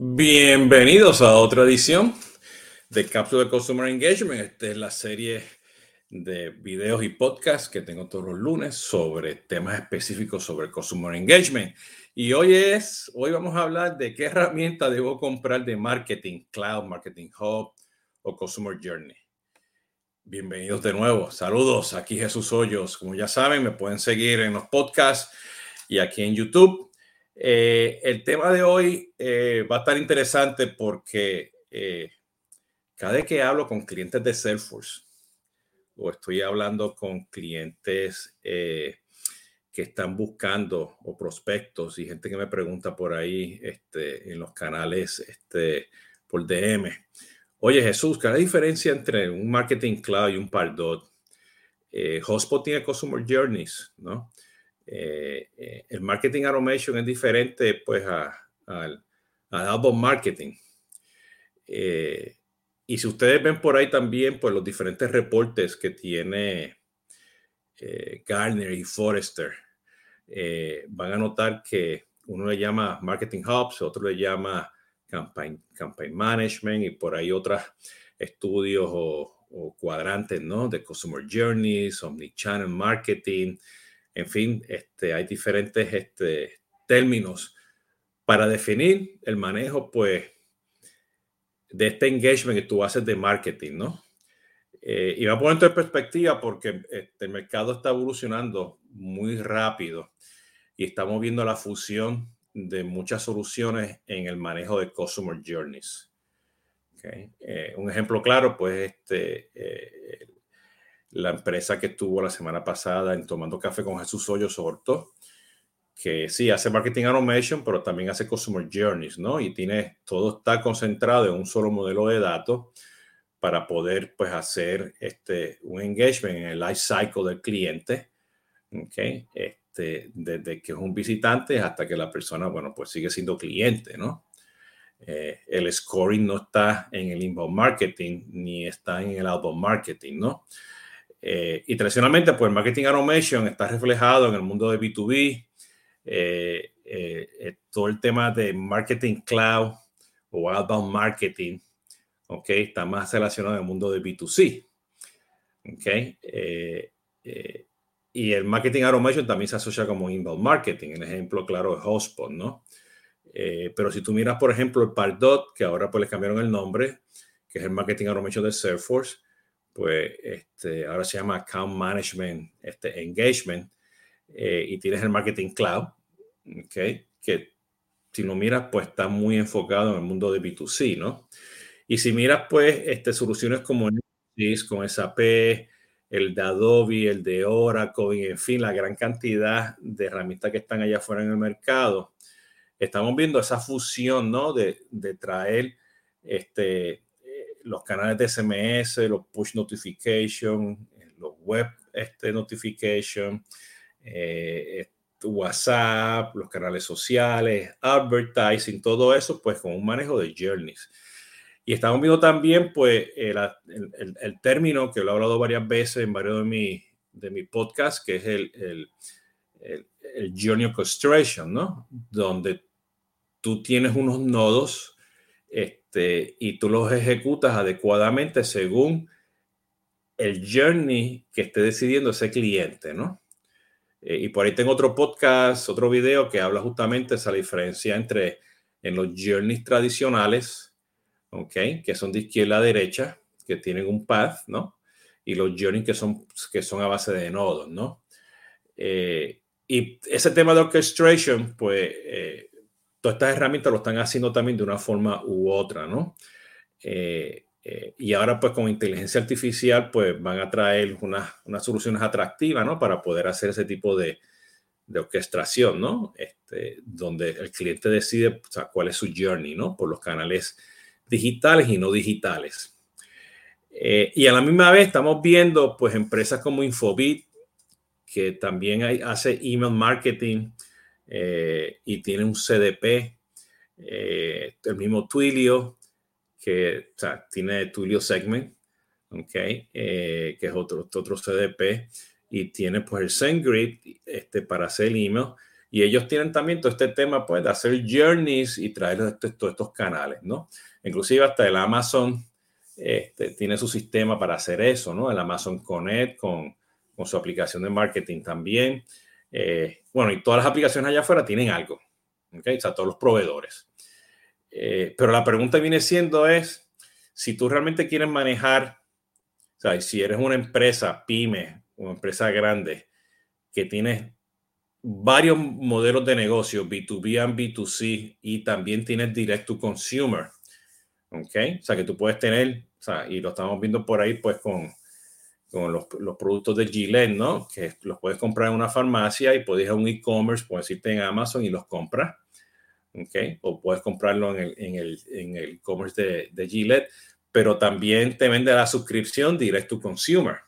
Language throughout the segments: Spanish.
Bienvenidos a otra edición de Cápsula de Customer Engagement. Esta es la serie de videos y podcasts que tengo todos los lunes sobre temas específicos sobre Customer Engagement. Y hoy es, hoy vamos a hablar de qué herramienta debo comprar de marketing, Cloud, Marketing Hub o Customer Journey. Bienvenidos de nuevo. Saludos, aquí Jesús Hoyos. Como ya saben, me pueden seguir en los podcasts y aquí en YouTube. Eh, el tema de hoy eh, va a estar interesante porque eh, cada vez que hablo con clientes de Salesforce o estoy hablando con clientes que están buscando o prospectos y gente que me pregunta por ahí este, en los canales este, por DM. Oye Jesús, ¿qué es la diferencia entre un Marketing Cloud y un Pardot? Hotspot tiene Customer Journeys, ¿no? Eh, eh, el marketing automation es diferente pues al outbound marketing. Eh, y si ustedes ven por ahí también pues los diferentes reportes que tiene Gartner y Forrester, van a notar que uno le llama marketing hubs, otro le llama campaign, campaign management y por ahí otros estudios o, o cuadrantes, ¿no? De customer journeys, omnichannel marketing, en fin, este, hay diferentes este, términos para definir el manejo, pues, de este engagement que tú haces de marketing, ¿no? Eh, y va a poner en perspectiva porque este, el mercado está evolucionando muy rápido y estamos viendo la fusión de muchas soluciones en el manejo de Customer Journeys. Eh, un ejemplo claro, pues, este, eh, la empresa que estuvo la semana pasada en Tomando Café con Jesús Hoyos Orto, que sí hace marketing automation, pero también hace customer journeys, ¿no? Y tiene todo está concentrado en un solo modelo de datos para poder, pues, hacer este, un engagement en el life cycle del cliente, ¿ok? Este, desde que es un visitante hasta que la persona, bueno, pues sigue siendo cliente, ¿no? Eh, el scoring no está en el inbound marketing ni está en el outbound marketing, ¿no? Eh, y tradicionalmente, pues marketing automation está reflejado en el mundo de B2B, eh, eh, todo el tema de marketing cloud o outbound marketing, ¿ok? Está más relacionado en el mundo de B2C, ¿ok? y el marketing automation también se asocia como inbound marketing, el ejemplo claro es Hotspot, ¿no? pero si tú miras, por ejemplo, el Pardot, que ahora pues le cambiaron el nombre, que es el marketing automation de Salesforce, pues este, ahora se llama Account Management este, Engagement, eh, y tienes el Marketing Cloud, okay, que si lo miras, pues está muy enfocado en el mundo de B2C, ¿no? Y si miras, pues, este, soluciones como con SAP, el de Adobe, el de Oracle, en fin, la gran cantidad de herramientas que están allá afuera en el mercado, estamos viendo esa fusión, ¿no? De, de traer este, los canales de SMS, los push notification, los web este, notification, eh, WhatsApp, los canales sociales, advertising, todo eso, pues con un manejo de journeys. Y estamos viendo también, pues, el, el, término que lo he hablado varias veces en varios de mis de mi podcasts, que es el, el, el, Journey Orchestration, ¿no? Donde tú tienes unos nodos este, y tú los ejecutas adecuadamente según el journey que esté decidiendo ese cliente, ¿no? Eh, y por ahí tengo otro podcast, otro video que habla justamente esa diferencia entre en los journeys tradicionales, ¿ok? Que son de izquierda a derecha, que tienen un path, ¿no? Y los journeys que son, que son a base de nodos, ¿no? Eh, y ese tema de orchestration, pues, eh, todas estas herramientas lo están haciendo también de una forma u otra, ¿no? Eh, eh, y ahora pues con inteligencia artificial pues van a traer unas, unas soluciones atractivas, ¿no? Para poder hacer ese tipo de, de orquestación, ¿no? Este, donde el cliente decide cuál es su journey, ¿no? Por los canales digitales y no digitales. Eh, y a la misma vez estamos viendo pues empresas como Infobit, que también hace email marketing, eh, y tiene un CDP, eh, el mismo Twilio, que tiene Twilio Segment, okay, eh, que es otro, otro CDP, y tiene pues el SendGrid este, para hacer el email. Y ellos tienen también todo este tema pues, de hacer journeys y traer todos estos canales, ¿no? Inclusive hasta el Amazon este, tiene su sistema para hacer eso, ¿no? El Amazon Connect con, con su aplicación de marketing también. Eh, bueno, y todas las aplicaciones allá afuera tienen algo, ¿ok? O sea, todos los proveedores. Eh, pero la pregunta viene siendo es, si tú realmente quieres manejar, o sea, si eres una empresa pyme, una empresa grande, que tienes varios modelos de negocio, B2B y B2C, y también tienes direct to consumer. ¿Ok? O sea, que tú puedes tener, o sea, y lo estamos viendo por ahí, pues con, con los, los, productos de Gillette, ¿no? Que los puedes comprar en una farmacia y puedes ir a un e-commerce, puedes irte en Amazon y los compras. ¿Ok? O puedes comprarlo en el en el, en el e-commerce de, de Gillette, pero también te vende la suscripción direct to consumer.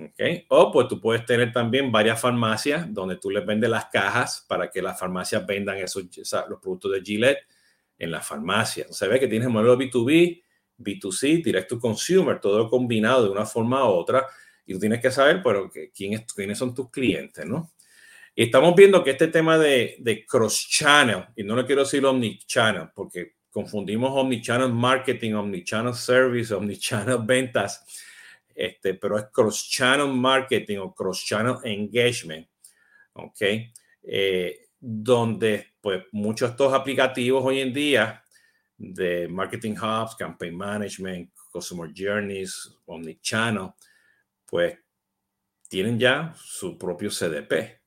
Okay. O pues tú puedes tener también varias farmacias donde tú les vendes las cajas para que las farmacias vendan esos, los productos de Gillette en la farmacia. Se ve que tienes modelo B2B, B2C, Direct to Consumer, todo combinado de una forma u otra. Y tú tienes que saber, pero quién quiénes son tus clientes, ¿no? Estamos viendo que este tema de, de cross-channel, y no le quiero decir omni-channel, porque confundimos omni-channel marketing, omni-channel service, omni-channel ventas este, pero es cross-channel marketing o cross-channel engagement, ¿ok? Eh, donde pues muchos de estos aplicativos hoy en día de marketing hubs, campaign management, customer journeys, omnichannel, pues tienen ya su propio CDP.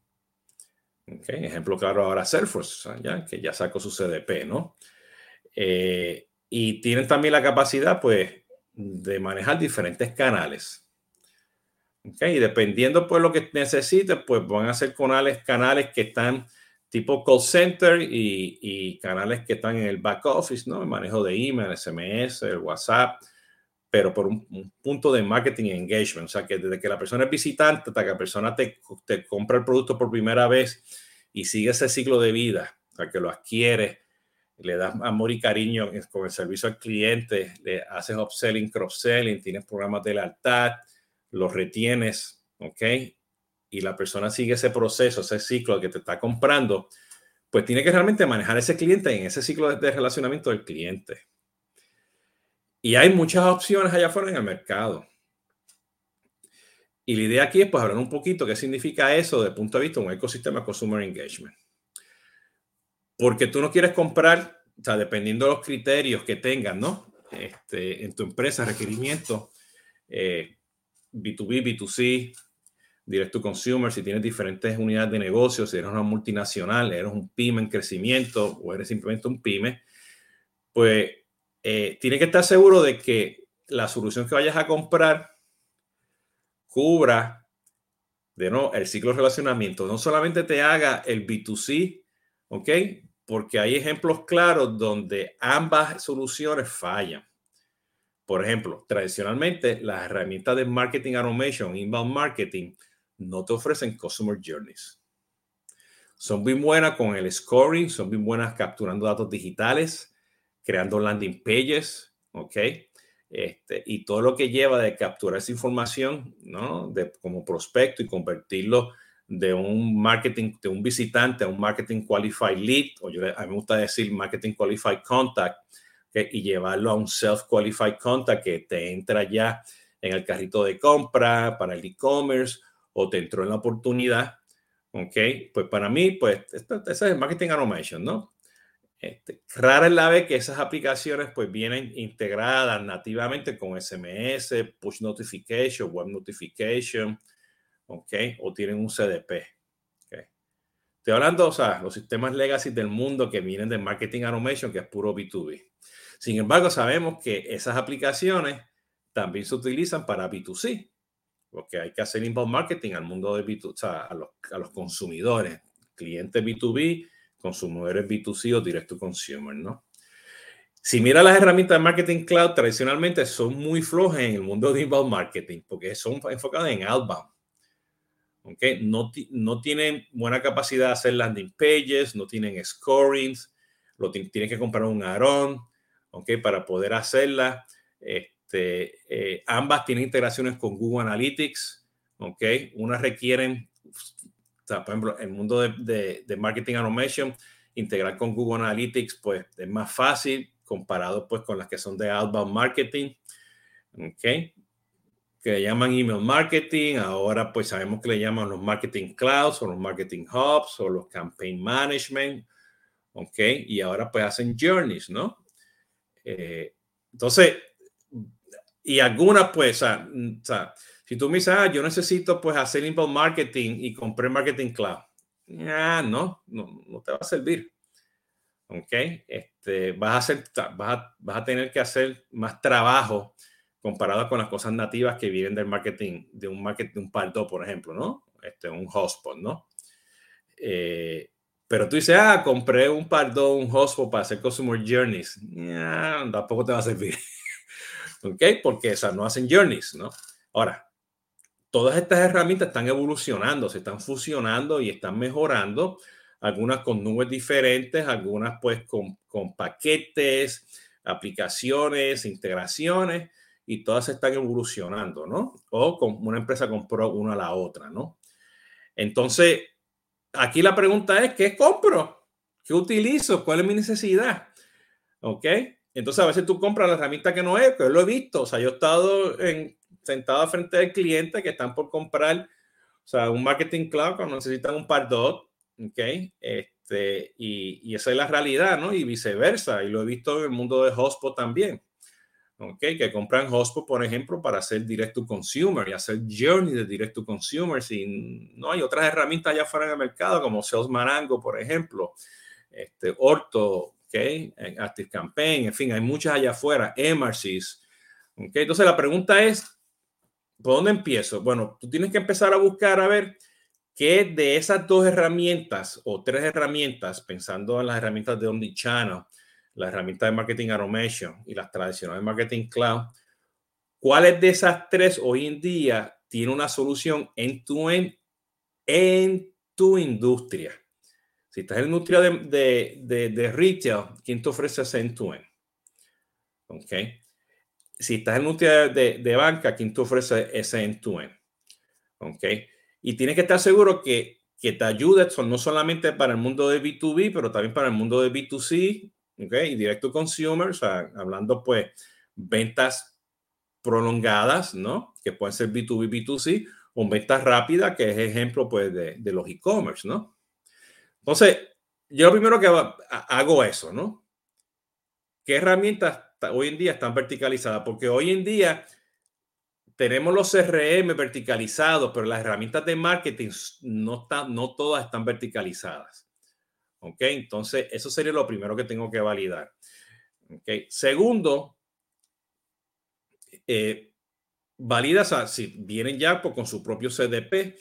Okay. Ejemplo claro ahora Salesforce, ¿ya? que ya sacó su CDP, ¿no? Eh, y tienen también la capacidad, pues, de manejar diferentes canales. Okay, y dependiendo pues lo que necesites, pues van a ser canales, canales que están tipo call center y, y, canales que están en el back office, ¿no? El manejo de email, SMS, el WhatsApp, pero por un, un, punto de marketing engagement. O sea, que desde que la persona es visitante hasta que la persona te, te compra el producto por primera vez y sigue ese ciclo de vida, o sea, que lo adquiere, le das amor y cariño con el servicio al cliente, le haces upselling, cross-selling, tienes programas de lealtad, los retienes, ¿ok? Y la persona sigue ese proceso, ese ciclo que te está comprando, pues tiene que realmente manejar ese cliente en ese ciclo de relacionamiento del cliente. Y hay muchas opciones allá afuera en el mercado. Y la idea aquí es pues hablar un poquito qué significa eso desde el punto de vista de un ecosistema consumer engagement porque tú no quieres comprar, o dependiendo de los criterios que tengas, ¿no? Este, en tu empresa, requerimientos, eh, B2B, B2C, Direct to Consumer, si tienes diferentes unidades de negocio, si eres una multinacional, eres un pyme en crecimiento o eres simplemente un pyme, pues eh, tienes que estar seguro de que la solución que vayas a comprar cubra de no el ciclo de relacionamiento, no solamente te haga el B2C, ¿ok? porque hay ejemplos claros donde ambas soluciones fallan. Por ejemplo, tradicionalmente las herramientas de marketing automation, inbound marketing, no te ofrecen customer journeys. Son muy buenas con el scoring, son muy buenas capturando datos digitales, creando landing pages, ¿ok? Este, y todo lo que lleva de capturar esa información, ¿no? De, como prospecto y convertirlo de un marketing, de un visitante a un marketing qualified lead, o yo, a mí me gusta decir marketing qualified contact, y llevarlo a un self qualified contact que te entra ya en el carrito de compra para el e-commerce o te entró en la oportunidad. Ok, pues para mí, pues, ese es marketing automation, ¿no? Este, rara es la vez que esas aplicaciones pues vienen integradas nativamente con SMS, push notification, web notification, ¿ok? O tienen un CDP, ¿ok? Estoy hablando, o sea, los sistemas legacy del mundo que vienen de marketing automation, que es puro B2B. Sin embargo, sabemos que esas aplicaciones también se utilizan para B2C, porque hay que hacer inbound marketing al mundo de B2, o sea, a los, a los consumidores, clientes B2B, consumidores B2C o direct to consumer, ¿no? Si mira las herramientas de marketing cloud, tradicionalmente son muy flojas en el mundo de inbound marketing, porque son enfocadas en outbound. ¿okay? No, no tienen buena capacidad de hacer landing pages, no tienen scorings, lo tienen que comprar un Aaron, ¿okay? Para poder hacerla. Este, eh, ambas tienen integraciones con Google Analytics, ¿ok? Unas requieren por ejemplo, el mundo de, de, marketing automation, integrar con Google Analytics, pues es más fácil comparado pues con las que son de outbound marketing. ¿Ok? que le llaman email marketing, ahora pues sabemos que le llaman los marketing clouds o los marketing hubs o los campaign management, ¿ok? Y ahora pues hacen journeys, ¿no? Eh, entonces, y algunas pues, o sea, si tú me dices, ah, yo necesito pues hacer email marketing y compré marketing cloud, ah, no, no, no te va a servir. ¿Ok? Este, vas, a hacer, vas, a, vas a tener que hacer más trabajo comparado con las cosas nativas que vienen del marketing, de un marketing, de un pardo, por ejemplo, ¿no? Este, un hotspot, ¿no? Eh, pero tú dices, ah, compré un pardo, un hotspot para hacer customer journeys. tampoco te va a servir. ¿Ok? Porque esas no hacen journeys, ¿no? Ahora, todas estas herramientas están evolucionando, se están fusionando y están mejorando. Algunas con nubes diferentes, algunas pues con, con paquetes, aplicaciones, integraciones y todas están evolucionando, ¿no? O con una empresa compró una a la otra, ¿no? Entonces, aquí la pregunta es, ¿qué compro? ¿Qué utilizo? ¿Cuál es mi necesidad? ¿Ok? Entonces, a veces tú compras la herramienta que no es, que lo he visto. O sea, yo he estado en, sentado frente del cliente que están por comprar, o sea, un marketing cloud cuando necesitan un par dot, ¿ok? Este, y, esa es la realidad, ¿no? Y viceversa. Y lo he visto en el mundo de Hotspot también. Okay, que compran Hotspot, por ejemplo, para hacer direct to consumer y hacer journey de direct to consumer. Si no hay otras herramientas allá fuera en el mercado, como Sales Marango, por ejemplo, este, Orto, okay, Active Campaign, en fin, hay muchas allá afuera, Emersis. Okay, entonces la pregunta es, ¿por dónde empiezo? Bueno, tú tienes que empezar a buscar a ver qué de esas dos herramientas o tres herramientas, pensando en las herramientas de Omnichannel, la herramienta de marketing automation y las tradicionales de marketing cloud, ¿cuáles de esas tres hoy en día tiene una solución en tu, en, tu industria? Si estás en la industria de, de, de, retail, ¿quién te ofrece ese end-to-end? ¿Ok? Si estás en la industria de, banca, ¿quién te ofrece ese end-to-end? ¿Ok? Y tienes que estar seguro que, que te ayude no solamente para el mundo de B2B, pero también para el mundo de B2C y directo consumer, hablando pues ventas prolongadas, ¿no? Que pueden ser B2B, B2C, o ventas rápidas, que es ejemplo pues de, de los e-commerce, ¿no? Entonces, yo lo primero que hago eso, ¿no? ¿Qué herramientas hoy en día están verticalizadas? Porque hoy en día tenemos los CRM verticalizados, pero las herramientas de marketing no, están, no todas están verticalizadas. ¿Ok? Entonces, eso sería lo primero que tengo que validar. ¿Ok? Segundo, eh, valida si vienen ya con su propio CDP.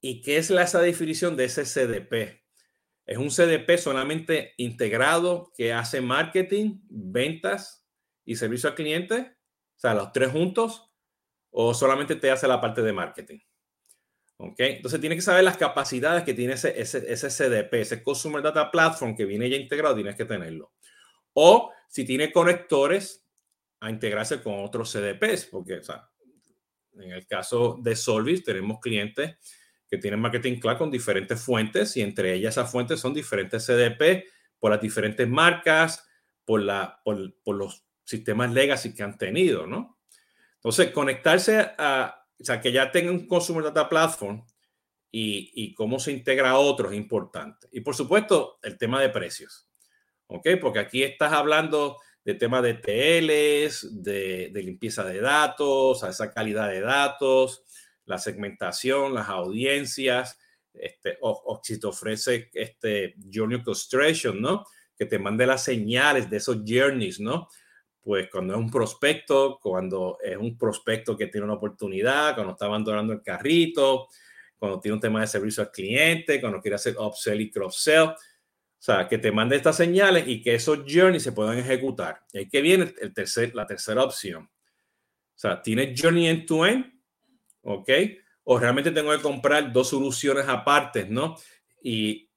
¿Y qué es la, esa definición de ese CDP? Es un CDP solamente integrado que hace marketing, ventas y servicio al cliente, o sea, los tres juntos, o solamente te hace la parte de marketing. ¿Ok? Entonces tiene que saber las capacidades que tiene ese, ese, ese, CDP, ese Consumer Data Platform que viene ya integrado, tienes que tenerlo. O si tiene conectores a integrarse con otros CDPs, porque o sea, en el caso de Solvis tenemos clientes que tienen Marketing Cloud con diferentes fuentes y entre ellas esas fuentes son diferentes CDP por las diferentes marcas, por, la, por, por los sistemas legacy que han tenido, ¿no? Entonces, conectarse a, o sea, que ya tenga un Consumer Data Platform y, y, cómo se integra a otros es importante. Y por supuesto, el tema de precios. ¿Ok? Porque aquí estás hablando de temas de TLs, de, de limpieza de datos, a esa calidad de datos, la segmentación, las audiencias, este, o, si te ofrece este Journey Orchestration, ¿no? Que te mande las señales de esos journeys, ¿no? pues cuando es un prospecto, cuando es un prospecto que tiene una oportunidad, cuando está abandonando el carrito, cuando tiene un tema de servicio al cliente, cuando quiere hacer upsell y cross-sell. O sea, que te mande estas señales y que esos journeys se puedan ejecutar. Y ahí que viene el tercer, la tercera opción. O sea, ¿tienes journey end-to-end? ¿Ok? O realmente tengo que comprar dos soluciones aparte, ¿no? Y,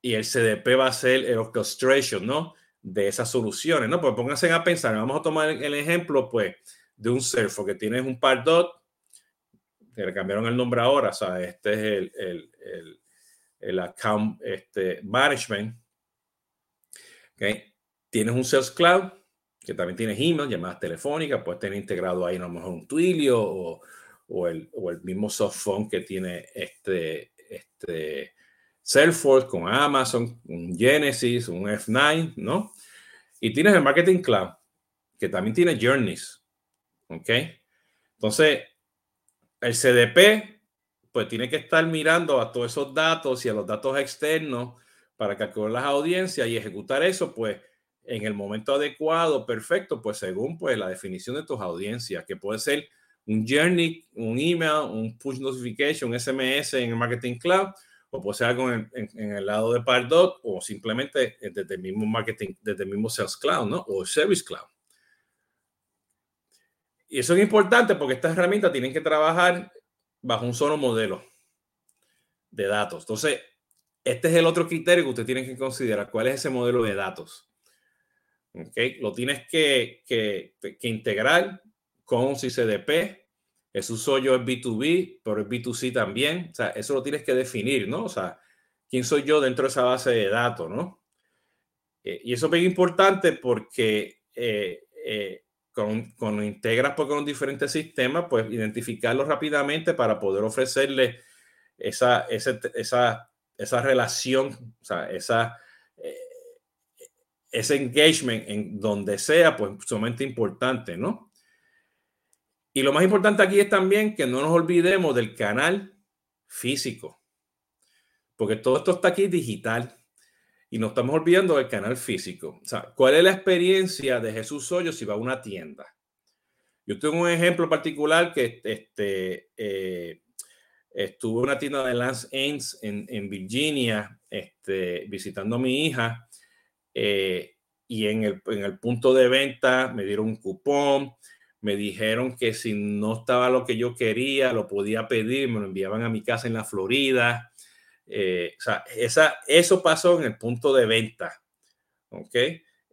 y el CDP va a ser el orchestration, ¿no? de esas soluciones, ¿no? Pues pónganse a pensar, vamos a tomar el ejemplo, pues, de un Surfo que tienes un Pardot, que le cambiaron el nombre ahora, o sea, este es el, el, el account este, management. ¿okay? Tienes un Sales Cloud que también tienes email, llamadas telefónicas, puedes tener integrado ahí a lo mejor un Twilio o, o, el, o el, mismo softphone que tiene este, este Salesforce con Amazon, un Genesis, un F9, ¿no? Y tienes el Marketing Cloud, que también tiene Journeys, ¿ok? Entonces, el CDP, pues tiene que estar mirando a todos esos datos y a los datos externos para calcular las audiencias y ejecutar eso, pues en el momento adecuado, perfecto, pues según pues la definición de tus audiencias, que puede ser un journey, un email, un push notification, un SMS en el Marketing Cloud, o puede ser algo en, el lado de Pardot, o simplemente desde el mismo marketing, desde el mismo Sales Cloud, ¿no? O Service Cloud. Y eso es importante porque estas herramientas tienen que trabajar bajo un solo modelo de datos. Entonces, este es el otro criterio que usted tiene que considerar. ¿Cuál es ese modelo de datos? ¿Okay? Lo tienes que, que integrar con CDP. Eso soy yo es B2B, pero es B2C también. O sea, eso lo tienes que definir, ¿no? O sea, ¿quién soy yo dentro de esa base de datos, ¿no? Eh, y eso es bien importante porque eh, eh, con, con integras pues, con diferentes sistemas, pues identificarlos rápidamente para poder ofrecerle esa, esa, esa, esa relación, o sea, eh, ese engagement en donde sea, pues sumamente importante, ¿no? Y lo más importante aquí es también que no nos olvidemos del canal físico, porque todo esto está aquí digital y nos estamos olvidando del canal físico. O sea, ¿cuál es la experiencia de Jesús Hoyo si va a una tienda? Yo tengo un ejemplo particular que este, eh, estuve en una tienda de Lance Ains en, en Virginia este, visitando a mi hija eh, y en el, en el punto de venta me dieron un cupón, me dijeron que si no estaba lo que yo quería, lo podía pedir, me lo enviaban a mi casa en la Florida. Eh, o sea, esa, eso pasó en el punto de venta. ¿Ok?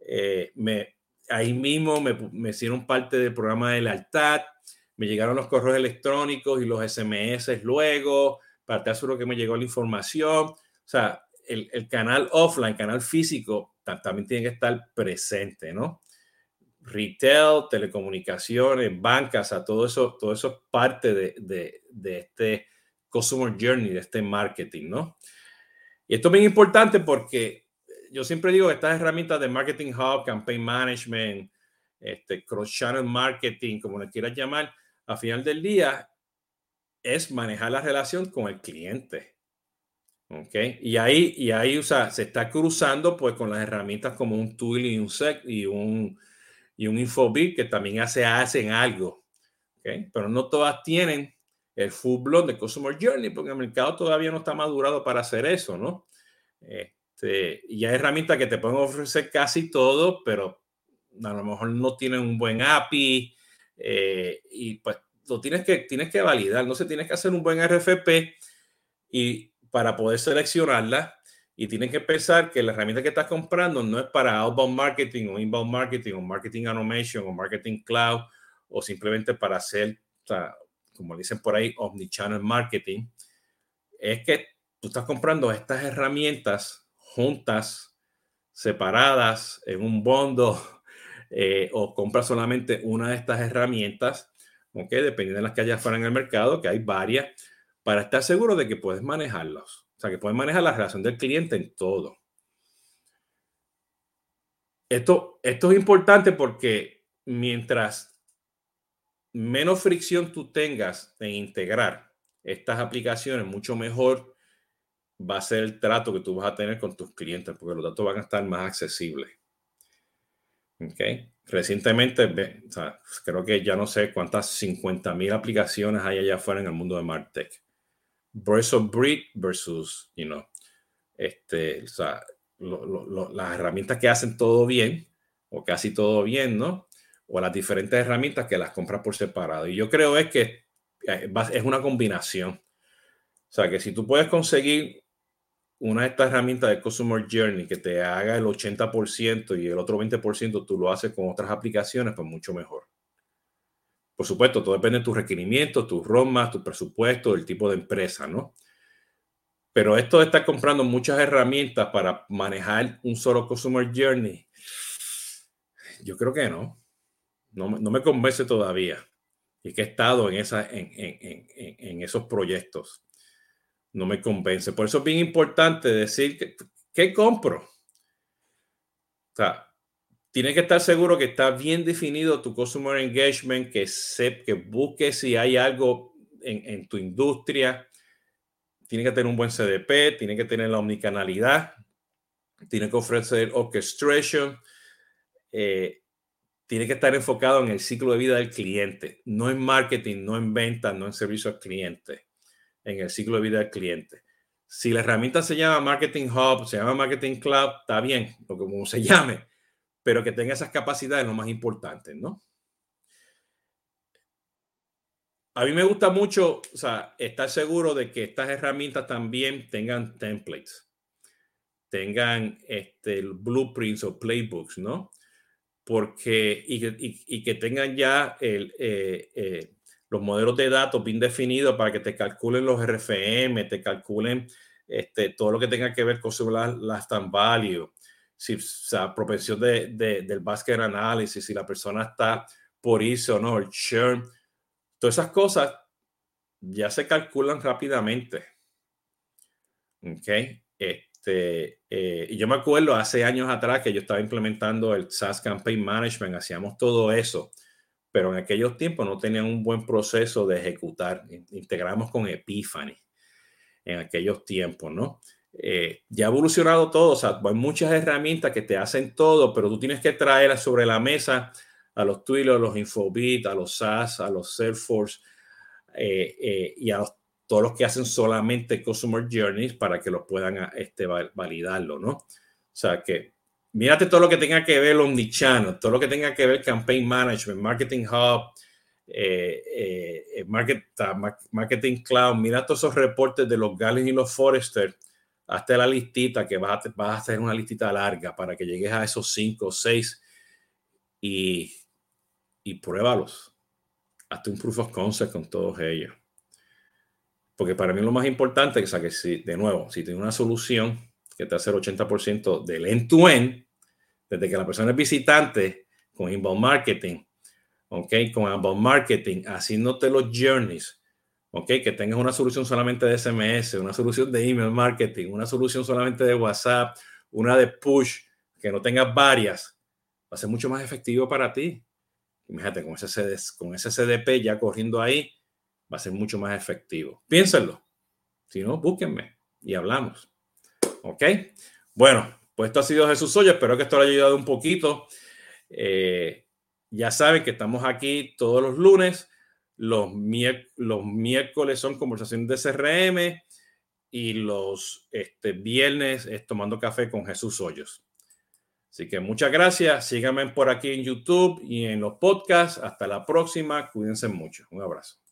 Eh, me, ahí mismo me, me, hicieron parte del programa de lealtad, me llegaron los correos electrónicos y los SMS luego, para seguro que me llegó la información. O sea, el, el canal offline, canal físico, también tiene que estar presente, ¿no? Retail, telecomunicaciones, bancas, a todo eso, todo eso es parte de, de, de este Customer Journey, de este marketing, ¿no? Y esto es bien importante porque yo siempre digo que estas herramientas de Marketing Hub, Campaign Management, este, Cross Channel Marketing, como le quieras llamar, a final del día es manejar la relación con el cliente. ¿Ok? Y ahí, y ahí o sea, se está cruzando pues con las herramientas como un Tool y un SEC y un, y un Infobit que también hace, hacen algo. ¿Ok? Pero no todas tienen el full blown de Customer Journey, porque el mercado todavía no está madurado para hacer eso, ¿no? Este, y hay herramientas que te pueden ofrecer casi todo, pero a lo mejor no tienen un buen API eh, y pues lo tienes que, tienes que validar, no sé, tienes que hacer un buen RFP y para poder seleccionarla y tienes que pensar que la herramienta que estás comprando no es para outbound marketing o inbound marketing o marketing automation o marketing cloud o simplemente para hacer como dicen por ahí, omnichannel marketing, es que tú estás comprando estas herramientas juntas, separadas, en un bondo, eh, o compras solamente una de estas herramientas, ¿ok? Dependiendo de las que haya fuera en el mercado, que hay varias, para estar seguro de que puedes manejarlos. O sea, que puedes manejar la relación del cliente en todo. Esto, esto es importante porque mientras menos fricción tú tengas en integrar estas aplicaciones, mucho mejor va a ser el trato que tú vas a tener con tus clientes, porque los datos van a estar más accesibles. ¿Ok? Recientemente, creo que ya no sé cuántas 50 mil aplicaciones hay allá afuera en el mundo de Martech. Of Breed versus, you know, este, o sea, las herramientas que hacen todo bien, o casi todo bien, ¿no? o las diferentes herramientas que las compras por separado. Y yo creo es que eh, es una combinación. O sea, que si tú puedes conseguir una de estas herramientas de Customer Journey que te haga el 80% y el otro 20% tú lo haces con otras aplicaciones, pues mucho mejor. Por supuesto, todo depende de tus requerimientos, tus roadmaps, tu presupuesto, el tipo de empresa, ¿no? Pero esto de estar comprando muchas herramientas para manejar un solo Customer Journey, yo creo que no. No, me convence todavía. Y que he estado en, en, esos proyectos. No me convence. Por eso es bien importante decir que, ¿qué compro? O sea, tienes que estar seguro que está bien definido tu customer engagement, que, se, que busque si hay algo en, en tu industria. Tiene que tener un buen CDP, tiene que tener la omnicanalidad, tiene que ofrecer orchestration. Eh, tiene que estar enfocado en el ciclo de vida del cliente, no en marketing, no en ventas, no en servicio al cliente, en el ciclo de vida del cliente. Si la herramienta se llama Marketing Hub, se llama Marketing Cloud, está bien, lo como se llame, pero que tenga esas capacidades lo más importante, ¿no? A mí me gusta mucho, o sea, estar seguro de que estas herramientas también tengan templates, tengan este, blueprints o playbooks, ¿no? porque y, que tengan ya el, eh, eh, los modelos de datos bien definidos para que te calculen los RFM, te calculen este, todo lo que tenga que ver con la, la stand value, si, o sea, propensión de, del basket análisis, si la persona está por irse o no, el churn, todas esas cosas ya se calculan rápidamente. ¿Ok? Este, eh, y yo me acuerdo hace años atrás que yo estaba implementando el SaaS Campaign Management, hacíamos todo eso, pero en aquellos tiempos no tenían un buen proceso de ejecutar. Integramos con Epiphany en aquellos tiempos, ¿no? Eh, ya ha evolucionado todo, o sea, hay muchas herramientas que te hacen todo, pero tú tienes que traer sobre la mesa a los Twitter, a los Infobit, a los SaaS, a los Salesforce eh, y a todos los que hacen solamente Customer Journeys para que los puedan este, validarlo, ¿no? O sea que mírate todo lo que tenga que ver Omnichannel, todo lo que tenga que ver Campaign Management, Marketing Hub, eh, eh, Marketing Cloud, mira todos esos reportes de los Gallin y los Forrester, hasta la listita que vas a, vas a hacer una listita larga para que llegues a esos cinco o seis y, y pruébalos. Hazte un proof of concept con todos ellos. Porque para mí lo más importante es que si, de nuevo, si tienes una solución que te hace el 80% del end-to-end, desde que la persona es visitante con inbound marketing, ¿ok? Con inbound marketing, haciéndote los journeys, ¿ok? Que tengas una solución solamente de SMS, una solución de email marketing, una solución solamente de WhatsApp, una de push, que no tengas varias, va a ser mucho más efectivo para ti. Imagínate, con ese, con ese CDP ya corriendo ahí, va a ser mucho más efectivo. Piénsenlo. Si no, búsquenme y hablamos. ¿Ok? Bueno, pues esto ha sido Jesús Hoyo. Espero que esto le haya ayudado un poquito. Eh, ya saben que estamos aquí todos los lunes. Los, los miércoles son conversaciones de CRM y los este, viernes es tomando café con Jesús Hoyos. Así que muchas gracias. Síganme por aquí en YouTube y en los podcasts. Hasta la próxima. Cuídense mucho. Un abrazo.